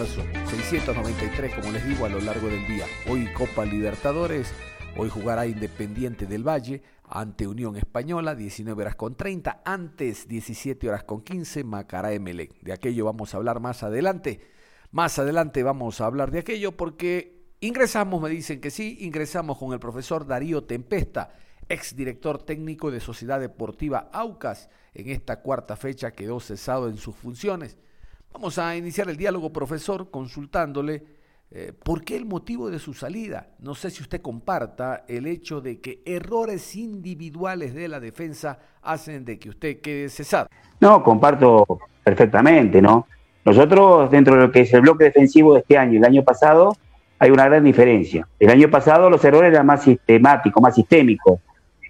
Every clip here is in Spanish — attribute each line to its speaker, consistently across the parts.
Speaker 1: Marzo. 693, como les digo, a lo largo del día. Hoy Copa Libertadores, hoy jugará Independiente del Valle ante Unión Española, 19 horas con 30, antes 17 horas con 15, Macará Emelec. De aquello vamos a hablar más adelante. Más adelante vamos a hablar de aquello porque ingresamos, me dicen que sí, ingresamos con el profesor Darío Tempesta, exdirector técnico de Sociedad Deportiva Aucas. En esta cuarta fecha quedó cesado en sus funciones. Vamos a iniciar el diálogo, profesor, consultándole eh, por qué el motivo de su salida. No sé si usted comparta el hecho de que errores individuales de la defensa hacen de que usted quede cesado.
Speaker 2: No, comparto perfectamente, ¿no? Nosotros, dentro de lo que es el bloque defensivo de este año y el año pasado, hay una gran diferencia. El año pasado los errores eran más sistemáticos, más sistémicos.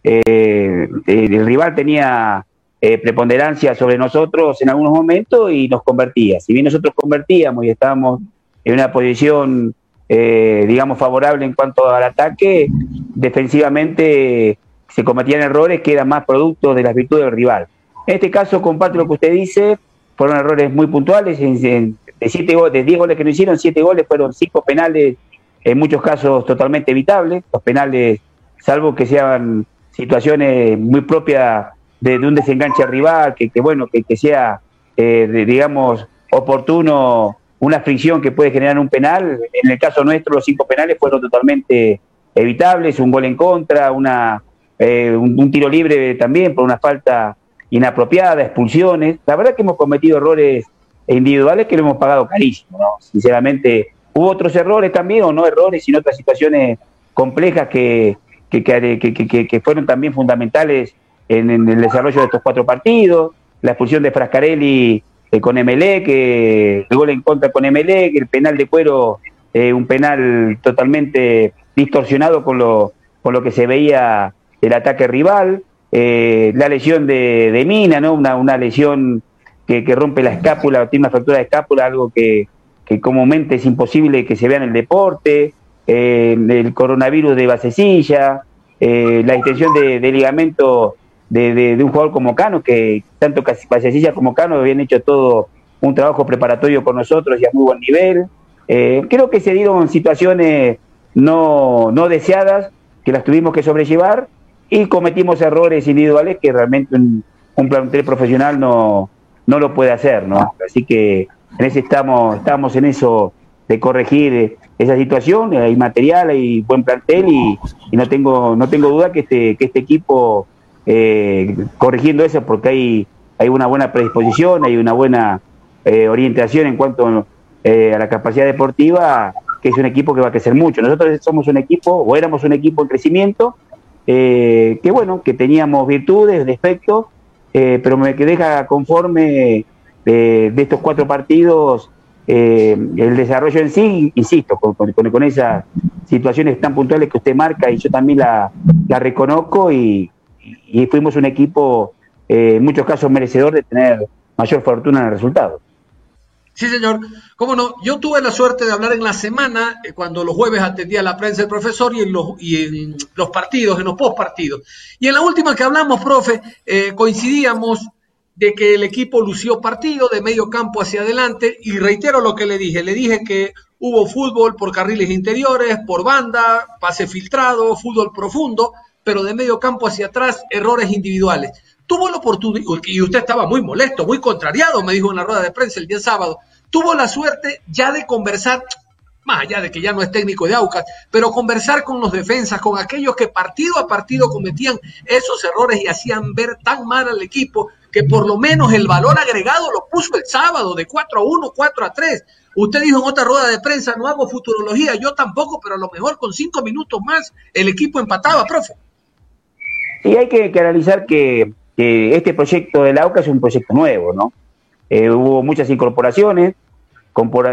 Speaker 2: Eh, el rival tenía eh, preponderancia sobre nosotros en algunos momentos y nos convertía. Si bien nosotros convertíamos y estábamos en una posición, eh, digamos, favorable en cuanto al ataque, defensivamente se cometían errores que eran más producto de las virtudes del rival. En este caso, comparto lo que usted dice, fueron errores muy puntuales, de, siete, de 10 goles que no hicieron, siete goles fueron cinco penales, en muchos casos totalmente evitables, los penales, salvo que sean situaciones muy propias de, un desenganche rival, que, bueno, que, sea, eh, digamos, oportuno una fricción que puede generar un penal. En el caso nuestro, los cinco penales fueron totalmente evitables, un gol en contra, una, eh, un, tiro libre también por una falta inapropiada, expulsiones. La verdad que hemos cometido errores individuales que lo hemos pagado carísimo, ¿no? Sinceramente, hubo otros errores también, o no errores, sino otras situaciones complejas que, que, que, que fueron también fundamentales en, el desarrollo de estos cuatro partidos, la expulsión de Frascarelli eh, con MLE, que el gol en contra con que el penal de cuero, eh, un penal totalmente distorsionado con lo, con lo que se veía el ataque rival, eh, la lesión de, Mina, ¿no? una, una lesión que, rompe la escápula, tiene una fractura de escápula, algo que, que comúnmente es imposible que se vea en el deporte, el coronavirus de basecilla, la extensión de, de ligamento de, un jugador como Cano, que tanto Casilla como Cano habían hecho todo un trabajo preparatorio con nosotros y a muy buen nivel. Eh, creo que se dieron situaciones no, no deseadas, que las tuvimos que sobrellevar y cometimos errores individuales que realmente un, plantel profesional no, no lo puede hacer, ¿no? Así que en ese estamos, estamos en eso de corregir esa situación, hay material, hay buen plantel y, y no tengo, no tengo duda que este, que este equipo eh, corrigiendo eso porque hay, hay una buena predisposición, hay una buena eh, orientación en cuanto eh, a la capacidad deportiva, que es un equipo que va a crecer mucho. Nosotros somos un equipo, o éramos un equipo en crecimiento, que bueno, que teníamos virtudes, defectos, pero me deja conforme de, estos cuatro partidos el desarrollo en sí, insisto, con, con, esas situaciones tan puntuales que usted marca y yo también la, la reconozco y, y fuimos un equipo, eh, en muchos casos, merecedor de tener mayor fortuna en el resultado.
Speaker 3: Sí, señor. Cómo no, yo tuve la suerte de hablar en la semana, eh, cuando los jueves atendía la prensa el profesor y en los, y en los partidos, en los postpartidos. Y en la última que hablamos, profe, eh, coincidíamos de que el equipo lució partido de medio campo hacia adelante y reitero lo que le dije, le dije que hubo fútbol por carriles interiores, por banda, pase filtrado, fútbol profundo, pero de medio campo hacia atrás, errores individuales. Tuvo la oportunidad, y usted estaba muy molesto, muy contrariado, me dijo en la rueda de prensa el día sábado, tuvo la suerte ya de conversar, más allá de que ya no es técnico de Aucas, pero conversar con los defensas, con aquellos que partido a partido cometían esos errores y hacían ver tan mal al equipo que por lo menos el valor agregado lo puso el sábado de 4 a 1, 4 a 3. Usted dijo en otra rueda de prensa, no hago futurología, yo tampoco, pero a lo mejor con cinco minutos más el equipo empataba, profe.
Speaker 2: Y hay que, analizar que, este proyecto del AUCA es un proyecto nuevo, ¿no? Eh, hubo muchas incorporaciones,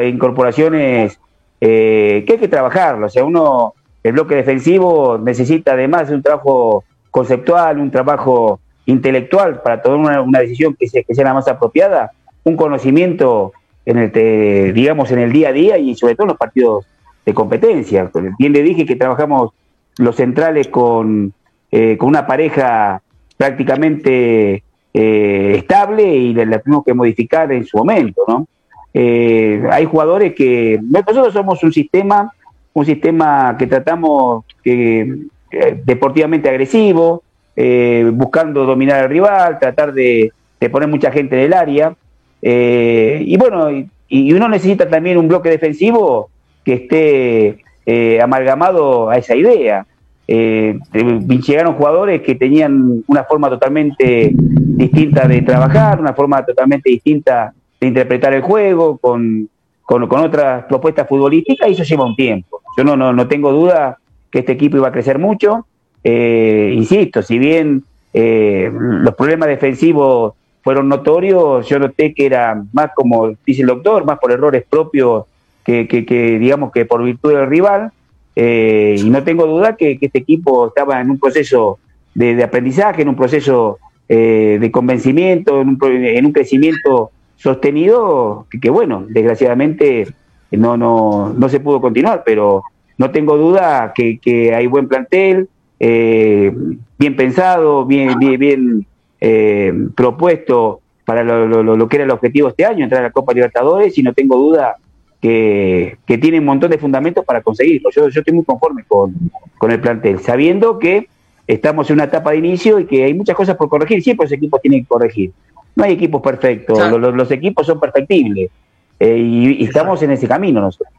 Speaker 2: incorporaciones eh, que hay que trabajarlo. O sea, uno, el bloque defensivo necesita además de un trabajo conceptual, un trabajo intelectual para tomar una, decisión que sea, que sea la más apropiada, un conocimiento en el, digamos, en el día a día y sobre todo en los partidos de competencia. Bien le dije que trabajamos los centrales con, eh, con una pareja prácticamente eh, estable y la, tuvimos que modificar en su momento, ¿no? Eh, hay jugadores que nosotros somos un sistema, un sistema que tratamos que deportivamente agresivo, eh, buscando dominar al rival, tratar de, poner mucha gente en el área. Eh, y bueno, y, uno necesita también un bloque defensivo que esté eh, amalgamado a esa idea. Llegaron jugadores que tenían una forma totalmente distinta de trabajar, una forma totalmente distinta de interpretar el juego, con, con, otras propuestas futbolísticas, y eso lleva un tiempo. Yo no, no, no tengo duda que este equipo iba a crecer mucho, eh, insisto, si bien eh, los problemas defensivos fueron notorios, yo noté que era más como dice el doctor, más por errores propios que, digamos que por virtud del rival. Eh, y no tengo duda que, este equipo estaba en un proceso de, aprendizaje, en un proceso de convencimiento, en un, crecimiento sostenido, que, bueno, desgraciadamente no, no, no se pudo continuar, pero no tengo duda que, hay buen plantel, eh, bien pensado, bien, bien, bien eh, propuesto para lo, que era el objetivo este año, entrar a la Copa Libertadores, y no tengo duda que, tiene un montón de fundamentos para conseguirlo. Yo, yo estoy muy conforme con, el plantel, sabiendo que estamos en una etapa de inicio y que hay muchas cosas por corregir, siempre los equipos tienen que corregir. No hay equipos perfectos, los, equipos son perfectibles eh, y, y estamos en ese camino nosotros.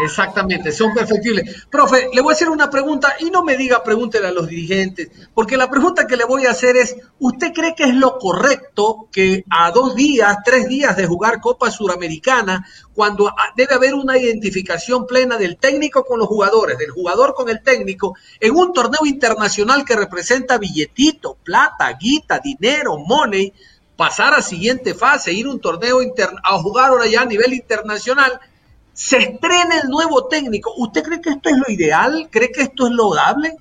Speaker 3: Exactamente, son perfectibles. Profe, le voy a hacer una pregunta y no me diga pregúntele a los dirigentes, porque la pregunta que le voy a hacer es, ¿usted cree que es lo correcto que a dos días, tres días de jugar Copa Suramericana, cuando debe haber una identificación plena del técnico con los jugadores, del jugador con el técnico, en un torneo internacional que representa billetito, plata, guita, dinero, money, pasar a siguiente fase, ir a un torneo a jugar ahora ya a nivel internacional? Se estrena el nuevo técnico. ¿Usted cree que esto es lo ideal? ¿Cree que esto es lograble?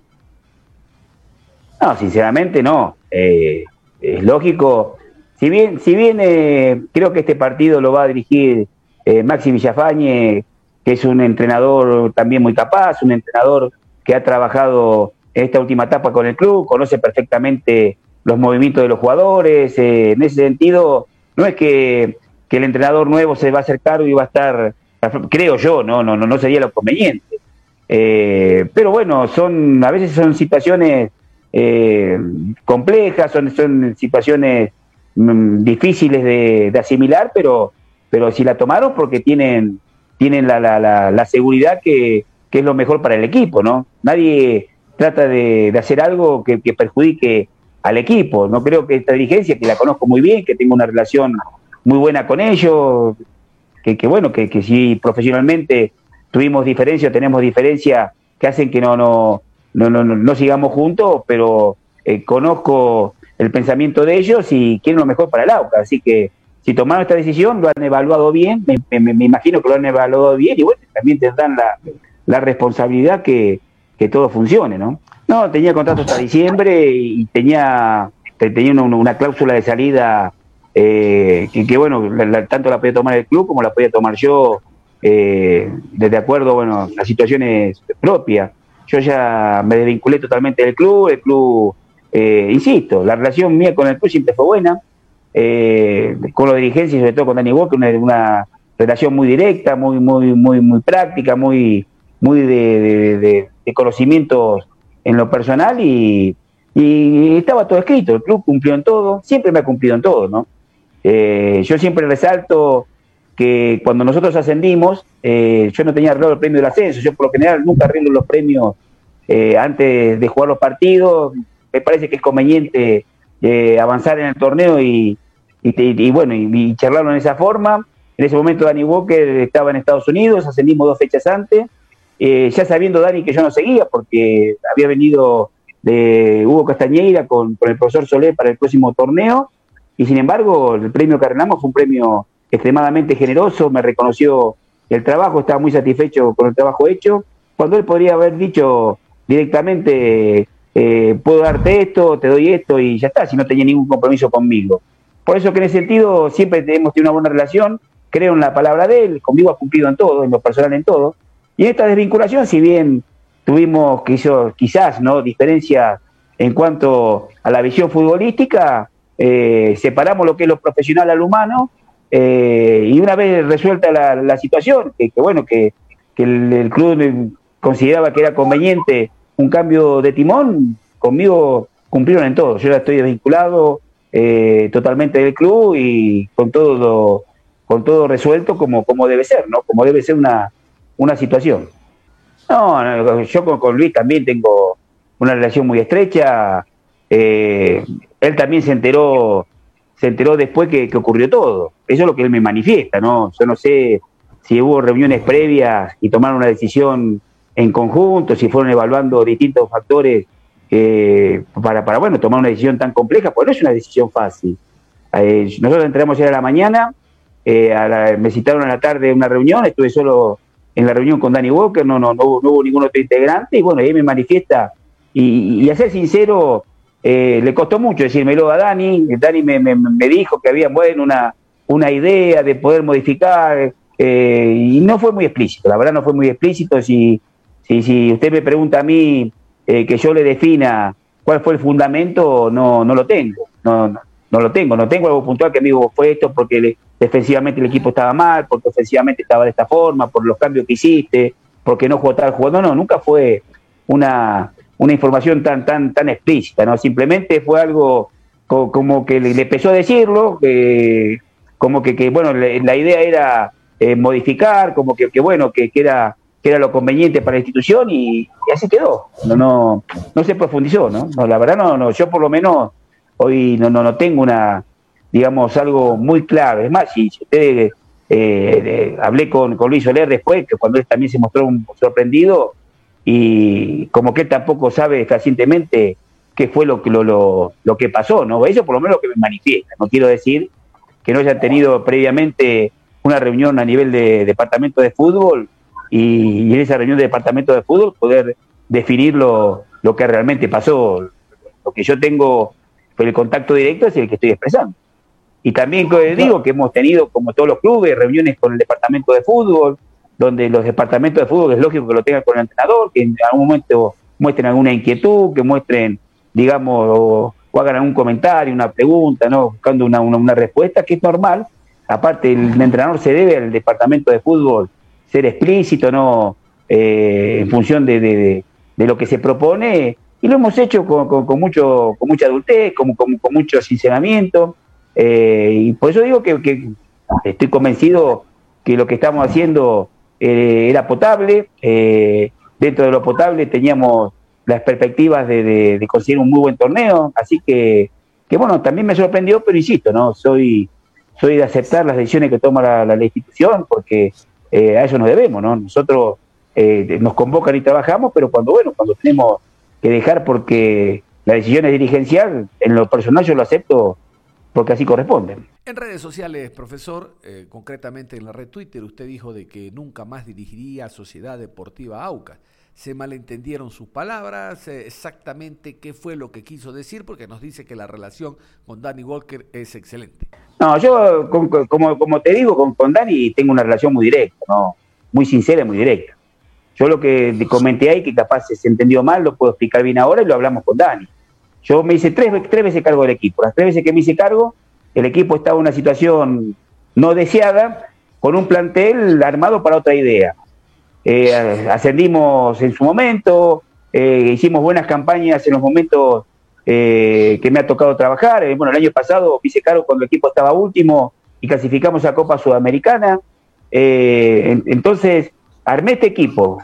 Speaker 2: No, sinceramente no. Eh, es lógico. Si bien, si bien eh, creo que este partido lo va a dirigir eh, Maxi Villafañe, que es un entrenador también muy capaz, un entrenador que ha trabajado en esta última etapa con el club, conoce perfectamente los movimientos de los jugadores. en ese sentido, no es que, que el entrenador nuevo se va a acercar y va a estar creo yo, no, no, no sería lo conveniente. Eh, pero bueno, son a veces son situaciones eh, complejas, son, son situaciones mm, difíciles de, asimilar, pero, pero si la tomaron porque tienen, tienen la, la, la, seguridad que, que, es lo mejor para el equipo, ¿no? Nadie trata de, de hacer algo que, que, perjudique al equipo. No creo que esta dirigencia, que la conozco muy bien, que tengo una relación muy buena con ellos, que, bueno, que, que, si profesionalmente tuvimos diferencias, tenemos diferencias que hacen que no, no, no, no, no sigamos juntos, pero eh, conozco el pensamiento de ellos y quieren lo mejor para el AUCA. Así que si tomaron esta decisión, lo han evaluado bien, me, me, imagino que lo han evaluado bien y bueno, también tendrán la, la responsabilidad que, que todo funcione, ¿no? No, tenía contrato hasta diciembre y tenía, tenía una, una cláusula de salida eh, que, bueno, tanto la podía tomar el club como la podía tomar yo, eh, desde acuerdo, bueno, las situaciones propias. Yo ya me desvinculé totalmente del club, el club, eh, insisto, la relación mía con el club siempre fue buena, eh, con los dirigentes y sobre todo con Dani Walker, una, una relación muy directa, muy, muy, muy, muy práctica, muy, muy de, conocimientos en lo personal y, estaba todo escrito, el club cumplió en todo, siempre me ha cumplido en todo, ¿no? Eh, yo siempre resalto que cuando nosotros ascendimos, eh, yo no tenía arreglado el premio del ascenso, yo por lo general nunca arreglo los premios eh, antes de jugar los partidos, me parece que es conveniente avanzar en el torneo y, y, bueno, y, charlarlo en esa forma. En ese momento Dani Walker estaba en Estados Unidos, ascendimos dos fechas antes, eh, ya sabiendo Dani que yo no seguía porque había venido de Hugo Castañeira con, el profesor Soler para el próximo torneo y sin embargo el premio que arreglamos fue un premio extremadamente generoso, me reconoció el trabajo, estaba muy satisfecho con el trabajo hecho, cuando él podría haber dicho directamente, eh, puedo darte esto, te doy esto y ya está, si no tenía ningún compromiso conmigo. Por eso que en ese sentido siempre hemos tenido una buena relación, creo en la palabra de él, conmigo ha cumplido en todo, en lo personal en todo. Y esta desvinculación, si bien tuvimos quizás no diferencias en cuanto a la visión futbolística, eh, separamos lo que es lo profesional al humano eh, y una vez resuelta la, situación, que, bueno, que, el, club consideraba que era conveniente un cambio de timón, conmigo cumplieron en todo. Yo ya estoy desvinculado, eh, totalmente del club y con todo con todo resuelto como, como debe ser, ¿no? Como debe ser una, una situación. No, yo con, Luis también tengo una relación muy estrecha. Él también se enteró, se enteró después que, ocurrió todo. Eso es lo que él me manifiesta, ¿no? Yo no sé si hubo reuniones previas y tomaron una decisión en conjunto, si fueron evaluando distintos factores eh, para, bueno, tomar una decisión tan compleja, porque no es una decisión fácil. Eh, nosotros entramos ayer a la mañana, eh, me citaron a la tarde una reunión, estuve solo en la reunión con Danny Walker, no, no, no, hubo, ningún otro integrante, y bueno, ahí me manifiesta, y, a ser sincero, le costó mucho decírmelo a Dani, Dani me, me, dijo que había, bueno, una, una idea de poder modificar, y no fue muy explícito, la verdad no fue muy explícito, si, si, si usted me pregunta a mí eh, que yo le defina cuál fue el fundamento, no, no lo tengo. No, no, lo tengo. No tengo algo puntual que me digo, fue esto porque defensivamente el equipo estaba mal, porque ofensivamente estaba de esta forma, por los cambios que hiciste, porque no jugó tal jugador. No, no, nunca fue una, una información tan, tan, tan explícita, ¿no? Simplemente fue algo como que le, empezó a decirlo, como que, que, bueno, la idea era eh, modificar, como que, que bueno, que, que era que era lo conveniente para la institución y, así quedó. No, no, no se profundizó, ¿no? La verdad no, no, yo por lo menos hoy no, no, no tengo una, digamos, algo muy claro. Es más, si, usted eh, hablé con, con, Luis Soler después, que cuando él también se mostró un, sorprendido y como que él tampoco sabe fehacientemente qué fue lo, lo, lo, lo que pasó, ¿no? Eso por lo menos lo que me manifiesta. No quiero decir que no haya tenido previamente una reunión a nivel de departamento de fútbol y, en esa reunión de departamento de fútbol poder definir lo, que realmente pasó. Lo que yo tengo por el contacto directo es el que estoy expresando. Y también digo que hemos tenido, como todos los clubes, reuniones con el departamento de fútbol, donde los departamentos de fútbol es lógico que lo tengan con el entrenador, que en algún momento muestren alguna inquietud, que muestren, digamos, o, hagan algún comentario, una pregunta, ¿no? buscando una, una respuesta, que es normal. Aparte, el entrenador se debe al departamento de fútbol ser explícito, ¿no? Eh, en función de, de, lo que se propone, y lo hemos hecho con, con, mucho, con mucha adultez, con, con, mucho sinceramiento, eh, y por eso digo que, estoy convencido que lo que estamos haciendo eh, era potable, dentro de lo potable teníamos las perspectivas de, conseguir un muy buen torneo, así que, que bueno, también me sorprendió, pero insisto, ¿no? Soy, soy de aceptar las decisiones que toma la, la institución, porque eh, a eso nos debemos, ¿no? Nosotros eh, nos convocan y trabajamos, pero cuando, bueno, cuando tenemos que dejar porque la decisión es dirigencial, en lo personal yo lo acepto porque así corresponde.
Speaker 1: En redes sociales, profesor, eh, concretamente en la red Twitter, usted dijo de que nunca más dirigiría a Sociedad Deportiva Aucas. Se malentendieron sus palabras, exactamente qué fue lo que quiso decir, porque nos dice que la relación con Danny Walker es excelente.
Speaker 2: No, yo, como, como te digo, con, con Dani tengo una relación muy directa, ¿no? muy sincera y muy directa. Yo lo que comenté ahí, que capaz se entendió mal, lo puedo explicar bien ahora y lo hablamos con Dani. Yo me hice tres, tres veces cargo del equipo. Las tres veces que me hice cargo, el equipo estaba en una situación no deseada, con un plantel armado para otra idea. Eh, ascendimos en su momento, eh, hicimos buenas campañas en los momentos eh, que me ha tocado trabajar. Bueno, el año pasado hice cargo cuando el equipo estaba último y clasificamos a Copa Sudamericana. entonces, armé este equipo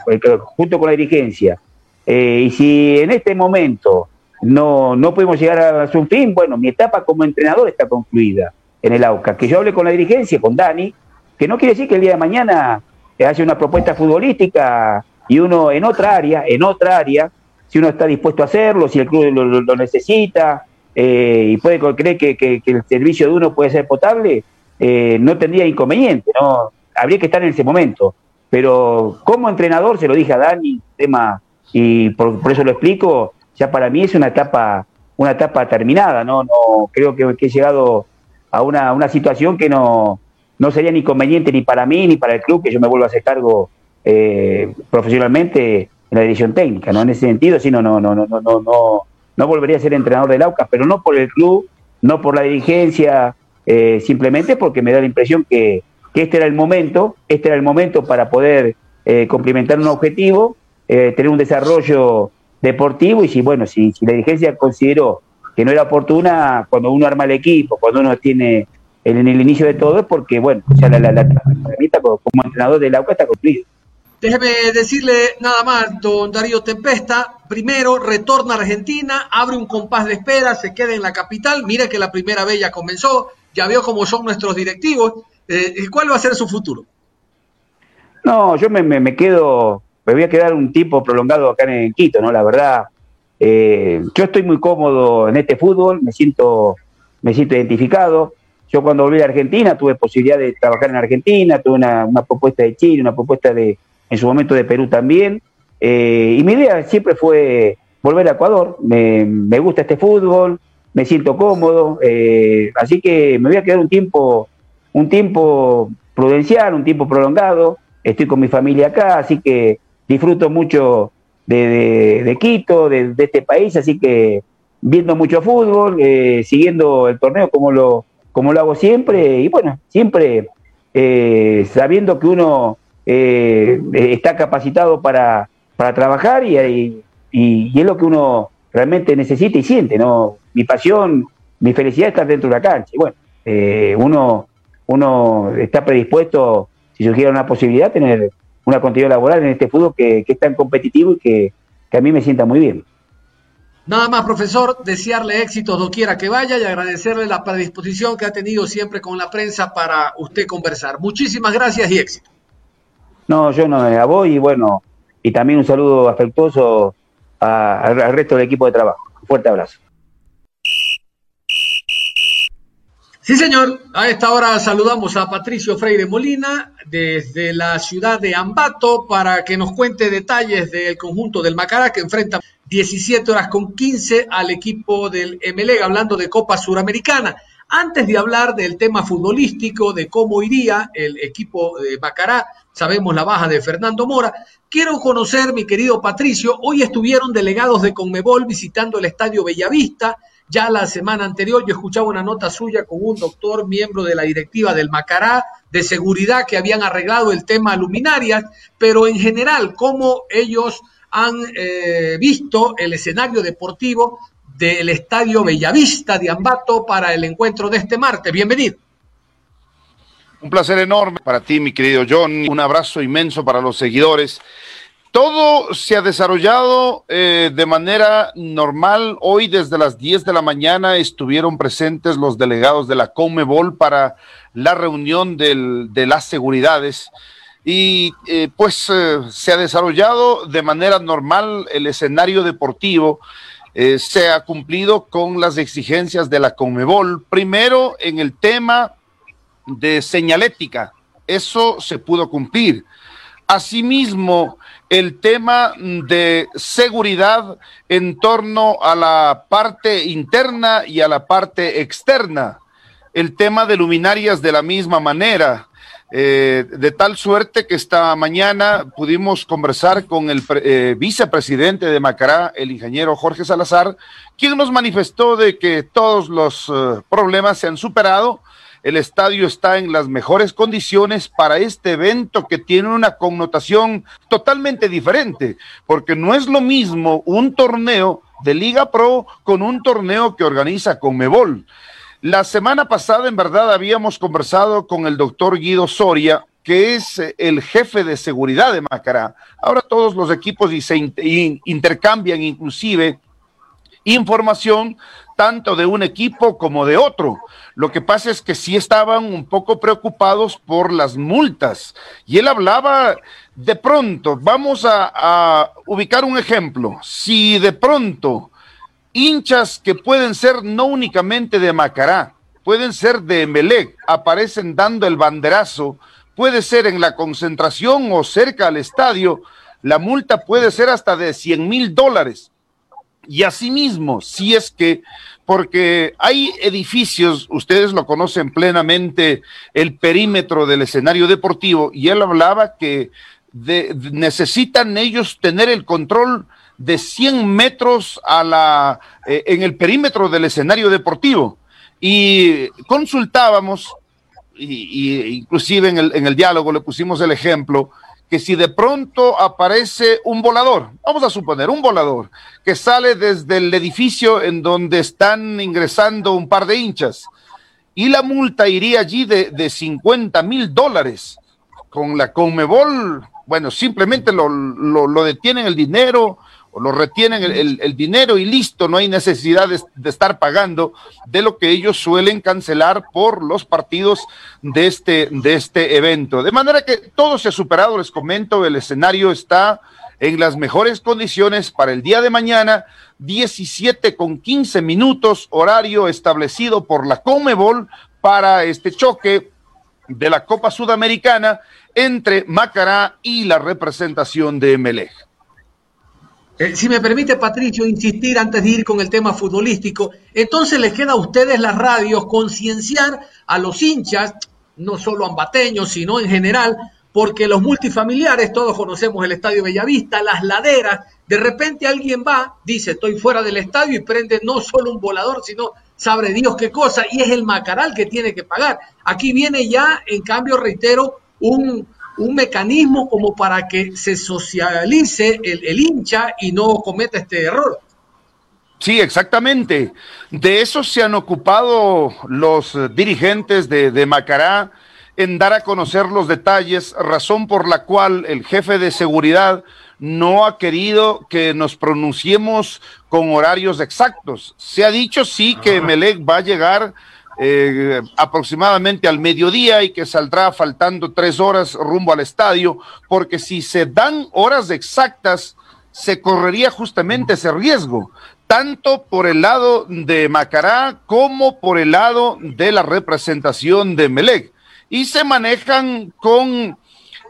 Speaker 2: junto con la dirigencia. y si en este momento no, no podemos llegar a su fin, bueno, mi etapa como entrenador está concluida en el AUCA. Que yo hable con la dirigencia, con Dani, que no quiere decir que el día de mañana hace una propuesta futbolística y uno en otra área, en otra área, si uno está dispuesto a hacerlo, si el club lo, necesita eh, y puede creer que, el servicio de uno puede ser potable, eh, no tendría inconveniente, ¿no? Habría que estar en ese momento. Pero como entrenador, se lo dije a Dani, tema, y por, eso lo explico, ya para mí es una etapa, una etapa terminada, ¿no? no creo que, he llegado a una, una situación que no, no sería ni conveniente ni para mí ni para el club que yo me vuelva a hacer cargo eh, profesionalmente en la dirección técnica, ¿no? En ese sentido, sí, no, no, no, no, no, no, no volvería a ser entrenador del AUCAS, pero no por el club, no por la dirigencia, eh, simplemente porque me da la impresión que, este era el momento, este era el momento para poder eh, un objetivo, tener un desarrollo deportivo y si, bueno, si, si la dirigencia consideró que no era oportuna, cuando uno arma el equipo, cuando uno tiene en el inicio de todo, es porque, bueno, ya la, la, la, como entrenador del AUCA está cumplido.
Speaker 3: Déjeme decirle nada más, don Darío Tempesta. Primero, retorna a Argentina, abre un compás de espera, se queda en la capital. Mire que la primera vez ya comenzó, ya vio cómo son nuestros directivos. Eh, ¿Cuál va a ser su futuro?
Speaker 2: No, yo me, me, quedo, me voy a quedar un tiempo prolongado acá en Quito, ¿no? La verdad, eh, yo estoy muy cómodo en este fútbol, me siento, me siento identificado. Yo cuando volví a Argentina tuve posibilidad de trabajar en Argentina, tuve una propuesta de Chile, una propuesta de, en su momento de Perú también. Eh, y mi idea siempre fue volver a Ecuador. Me, gusta este fútbol, me siento cómodo, eh, así que me voy a quedar un tiempo, un tiempo prudencial, un tiempo prolongado. Estoy con mi familia acá, así que disfruto mucho de, Quito, de, este país, así que viendo mucho fútbol, eh, siguiendo el torneo como lo, como lo hago siempre, y bueno, siempre sabiendo que uno eh, está capacitado para, para trabajar y, y, es lo que uno realmente necesita y siente, ¿no? Mi pasión, mi felicidad está dentro de la cancha. Y bueno, eh, uno, uno está predispuesto, si surgiera una posibilidad, tener una continuidad laboral en este fútbol que, es tan competitivo y que, que a mí me sienta muy bien.
Speaker 3: Nada más, profesor, desearle éxito doquiera que vaya y agradecerle la predisposición que ha tenido siempre con la prensa para usted conversar. Muchísimas gracias y éxito.
Speaker 2: No, yo no me voy y bueno, y también un saludo afectuoso al resto del equipo de trabajo. Un fuerte abrazo.
Speaker 3: Sí, señor. A esta hora saludamos a Patricio Freire Molina desde la ciudad de Ambato para que nos cuente detalles del conjunto del Macará que enfrenta 17 horas con 15 al equipo del MLEG, hablando de Copa Suramericana. Antes de hablar del tema futbolístico, de cómo iría el equipo de Macará sabemos la baja de Fernando Mora. Quiero conocer, mi querido Patricio, hoy estuvieron delegados de Conmebol visitando el Estadio Bellavista. Ya la semana anterior yo escuchaba una nota suya con un doctor, miembro de la directiva del Macará, de seguridad, que habían arreglado el tema luminarias, pero en general, cómo ellos han eh, visto el escenario deportivo del Estadio Bellavista de Ambato para el encuentro de este martes. Bienvenido.
Speaker 4: Un placer enorme para ti, mi querido John. Un abrazo inmenso para los seguidores. Todo se ha desarrollado eh, de manera normal. Hoy desde las 10 de la mañana estuvieron presentes los delegados de la Comebol para la reunión de las seguridades y eh, pues eh, se ha desarrollado de manera normal el escenario deportivo. se ha cumplido con las exigencias de la Comebol. Primero en el tema de señalética. Eso se pudo cumplir. Asimismo, el tema de seguridad en torno a la parte interna y a la parte externa. El tema de luminarias de la misma manera. Eh, de tal suerte que esta mañana pudimos conversar con el eh, vicepresidente de Macará, el ingeniero Jorge Salazar, quien nos manifestó de que todos los eh, problemas se han superado el estadio está en las mejores condiciones para este evento que tiene una connotación totalmente diferente, porque no es lo mismo un torneo de Liga Pro con un torneo que organiza Conmebol. La semana pasada, en verdad, habíamos conversado con el doctor Guido Soria, que es eh, el jefe de seguridad de Macará. Ahora todos los equipos se intercambian inclusive información tanto de un equipo como de otro. Lo que pasa es que sí estaban un poco preocupados por las multas. Y él hablaba de pronto, vamos a, ubicar un ejemplo, si de pronto hinchas que pueden ser no únicamente de Macará, pueden ser de Emelec, aparecen dando el banderazo, puede ser en la concentración o cerca al estadio, la multa puede ser hasta de 100 mil dólares. Y asimismo, si es que, porque hay edificios, ustedes lo conocen plenamente, el perímetro del escenario deportivo, y él hablaba que necesitan ellos tener el control de 100 metros a la, eh, en el perímetro del escenario deportivo. Y consultábamos, y, inclusive en el, en el diálogo le pusimos el ejemplo, que si de pronto aparece un volador, vamos a suponer un volador, que sale desde el edificio en donde están ingresando un par de hinchas, y la multa iría allí de, de 50 mil dólares. Con la Conmebol, bueno, simplemente lo, lo, lo detienen el dinero, lo retienen el, dinero y listo, no hay necesidad de, estar pagando de lo que ellos suelen cancelar por los partidos de este, de este evento. De manera que todo se ha superado, les comento, el escenario está en las mejores condiciones para el día de mañana, 17 con 15 minutos, horario establecido por la Comebol para este choque de la Copa Sudamericana entre Macará y la representación de Melej.
Speaker 3: Eh, si me permite, Patricio, insistir antes de ir con el tema futbolístico, entonces les queda a ustedes las radios concienciar a los hinchas, no solo ambateños, sino en general, porque los multifamiliares, todos conocemos el Estadio Bellavista, las laderas, de repente alguien va, dice estoy fuera del estadio y prende no solo un volador, sino sabe Dios qué cosa, y es el Macaral que tiene que pagar. Aquí viene ya, en cambio, reitero, un, un mecanismo como para que se socialice el, hincha y no cometa este error.
Speaker 4: Sí, exactamente. De eso se han ocupado los dirigentes de, de, Macará en dar a conocer los detalles, razón por la cual el jefe de seguridad no ha querido que nos pronunciemos con horarios exactos. Se ha dicho sí que Melec va a llegar eh, aproximadamente al mediodía y que saldrá faltando tres horas rumbo al estadio, porque si se dan horas exactas, se correría justamente ese riesgo, tanto por el lado de Macará como por el lado de la representación de Melec. Y se manejan con,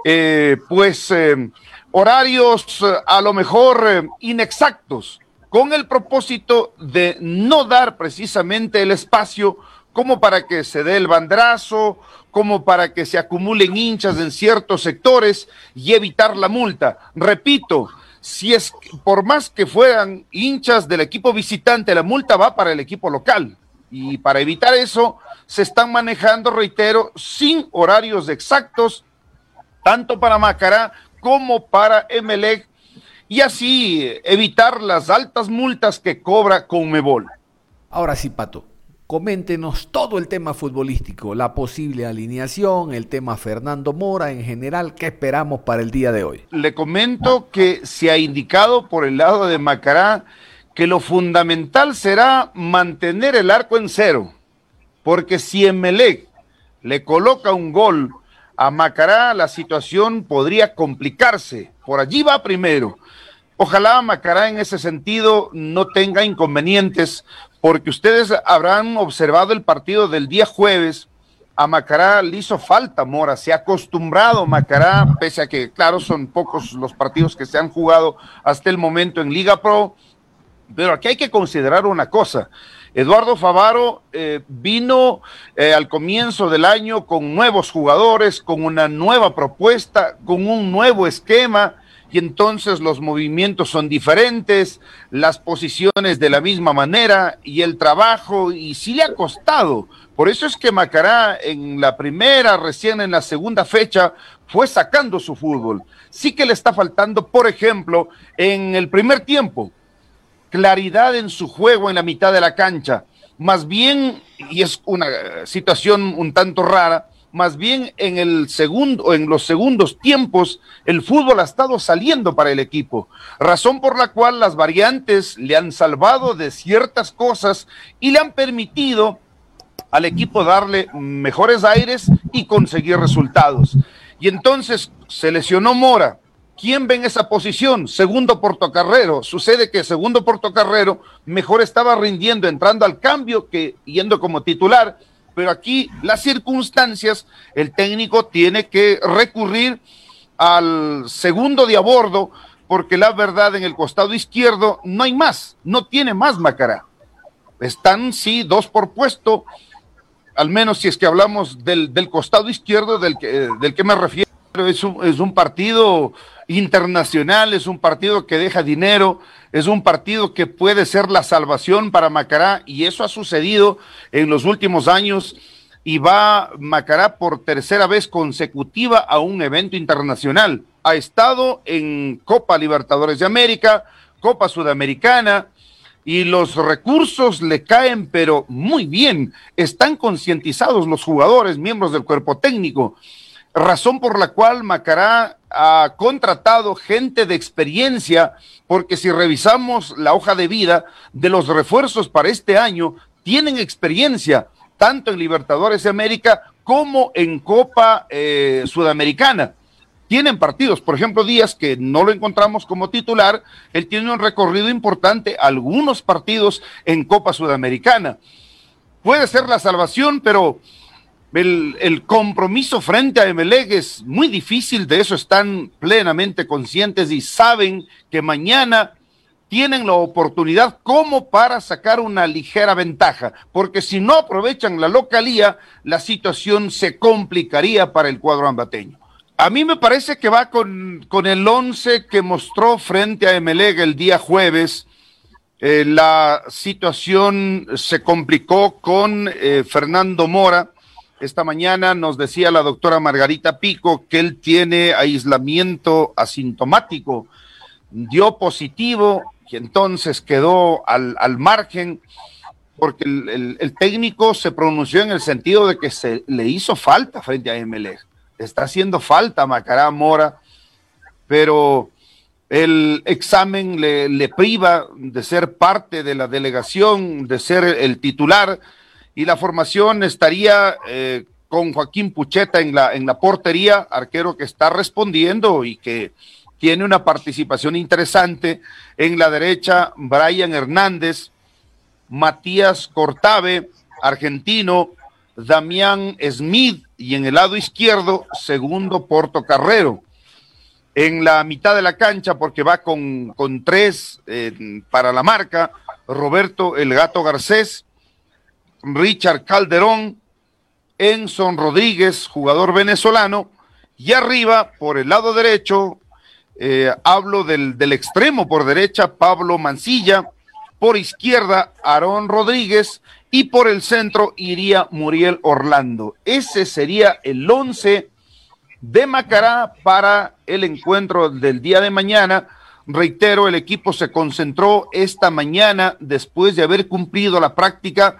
Speaker 4: eh, pues, eh, horarios a lo mejor inexactos, con el propósito de no dar precisamente el espacio como para que se dé el bandrazo, como para que se acumulen hinchas en ciertos sectores y evitar la multa. Repito, si es por más que fueran hinchas del equipo visitante, la multa va para el equipo local. Y para evitar eso, se están manejando, reitero, sin horarios exactos, tanto para Macará como para Emelec, y así evitar las altas multas que cobra Conmebol.
Speaker 1: Ahora sí, Pato, Coméntenos todo el tema futbolístico, la posible alineación, el tema Fernando Mora en general, ¿qué esperamos para el día de hoy?
Speaker 4: Le comento que se ha indicado por el lado de Macará que lo fundamental será mantener el arco en cero, porque si Emelec le coloca un gol a Macará, la situación podría complicarse. Por allí va primero. Ojalá Macará en ese sentido no tenga inconvenientes, porque ustedes habrán observado el partido del día jueves. A Macará le hizo falta Mora, se ha acostumbrado Macará, pese a que, claro, son pocos los partidos que se han jugado hasta el momento en Liga Pro, pero aquí hay que considerar una cosa. Eduardo Favaro eh, vino eh, al comienzo del año con nuevos jugadores, con una nueva propuesta, con un nuevo esquema y entonces los movimientos son diferentes, las posiciones de la misma manera y el trabajo, y sí le ha costado. Por eso es que Macará en la primera, recién en la segunda fecha, fue sacando su fútbol. Sí que le está faltando, por ejemplo, en el primer tiempo, claridad en su juego en la mitad de la cancha. Más bien, y es una situación un tanto rara, más bien en el segundo, en los segundos tiempos, el fútbol ha estado saliendo para el equipo, razón por la cual las variantes le han salvado de ciertas cosas y le han permitido al equipo darle mejores aires y conseguir resultados. Y entonces se lesionó Mora. ¿Quién ve en esa posición? Segundo portocarrero. Sucede que segundo portocarrero mejor estaba rindiendo entrando al cambio que yendo como titular pero aquí las circunstancias, el técnico tiene que recurrir al segundo de a bordo, porque la verdad en el costado izquierdo no hay más, no tiene más Macará. Están, sí, dos por puesto, al menos si es que hablamos del, costado izquierdo del que, del que me refiero. Es un, partido internacional, es un partido que deja dinero, es un partido que puede ser la salvación para Macará y eso ha sucedido en los últimos años y va Macará por tercera vez consecutiva a un evento internacional. Ha estado en Copa Libertadores de América, Copa Sudamericana y los recursos le caen pero muy bien. Están concientizados los jugadores, miembros del cuerpo técnico razón por la cual Macará ha contratado gente de experiencia, porque si revisamos la hoja de vida de los refuerzos para este año, tienen experiencia tanto en Libertadores de América como en Copa eh, Sudamericana. Tienen partidos, por ejemplo, Díaz, que no lo encontramos como titular, él tiene un recorrido importante, algunos partidos en Copa Sudamericana. Puede ser la salvación, pero el, compromiso frente a Emelec es muy difícil, de eso están plenamente conscientes y saben que mañana tienen la oportunidad como para sacar una ligera ventaja, porque si no aprovechan la localía, la situación se complicaría para el cuadro ambateño. A mí me parece que va con, con el once que mostró frente a Emelec el día jueves. Eh, la situación se complicó con eh, Fernando Mora, esta mañana nos decía la doctora Margarita Pico que él tiene aislamiento asintomático, dio positivo y entonces quedó al, margen porque el, técnico se pronunció en el sentido de que se le hizo falta frente a MLE. Está haciendo falta Macará Mora, pero el examen le, le, priva de ser parte de la delegación, de ser el titular y la formación estaría eh, con Joaquín Pucheta en la, en la portería, arquero que está respondiendo y que tiene una participación interesante. En la derecha, Brian Hernández, Matías Cortave, argentino, Damián Smith y en el lado izquierdo, segundo Porto Carrero. En la mitad de la cancha, porque va con, con tres eh, para la marca, Roberto El Gato Garcés, Richard Calderón, Enson Rodríguez, jugador venezolano, y arriba, por el lado derecho, eh, hablo del, del, extremo por derecha, Pablo Mancilla, por izquierda, Aarón Rodríguez, y por el centro iría Muriel Orlando. Ese sería el once de Macará para el encuentro del día de mañana. Reitero, el equipo se concentró esta mañana después de haber cumplido la práctica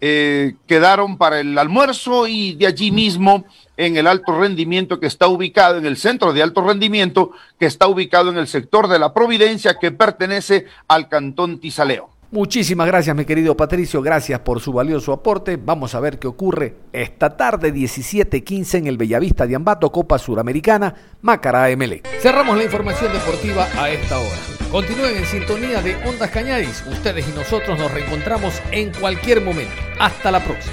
Speaker 4: eh, quedaron para el almuerzo y de allí mismo en el alto rendimiento que está ubicado, en el centro de alto rendimiento que está ubicado en el sector de la Providencia que pertenece al Cantón Tizaleo.
Speaker 1: Muchísimas gracias, mi querido Patricio. Gracias por su valioso aporte. Vamos a ver qué ocurre esta tarde, 17:15 en el Bellavista de Ambato, Copa Suramericana, Macará ML. Cerramos la información deportiva a esta hora. Continúen en sintonía de Ondas Cañadis. Ustedes y nosotros nos reencontramos en cualquier momento. Hasta la próxima.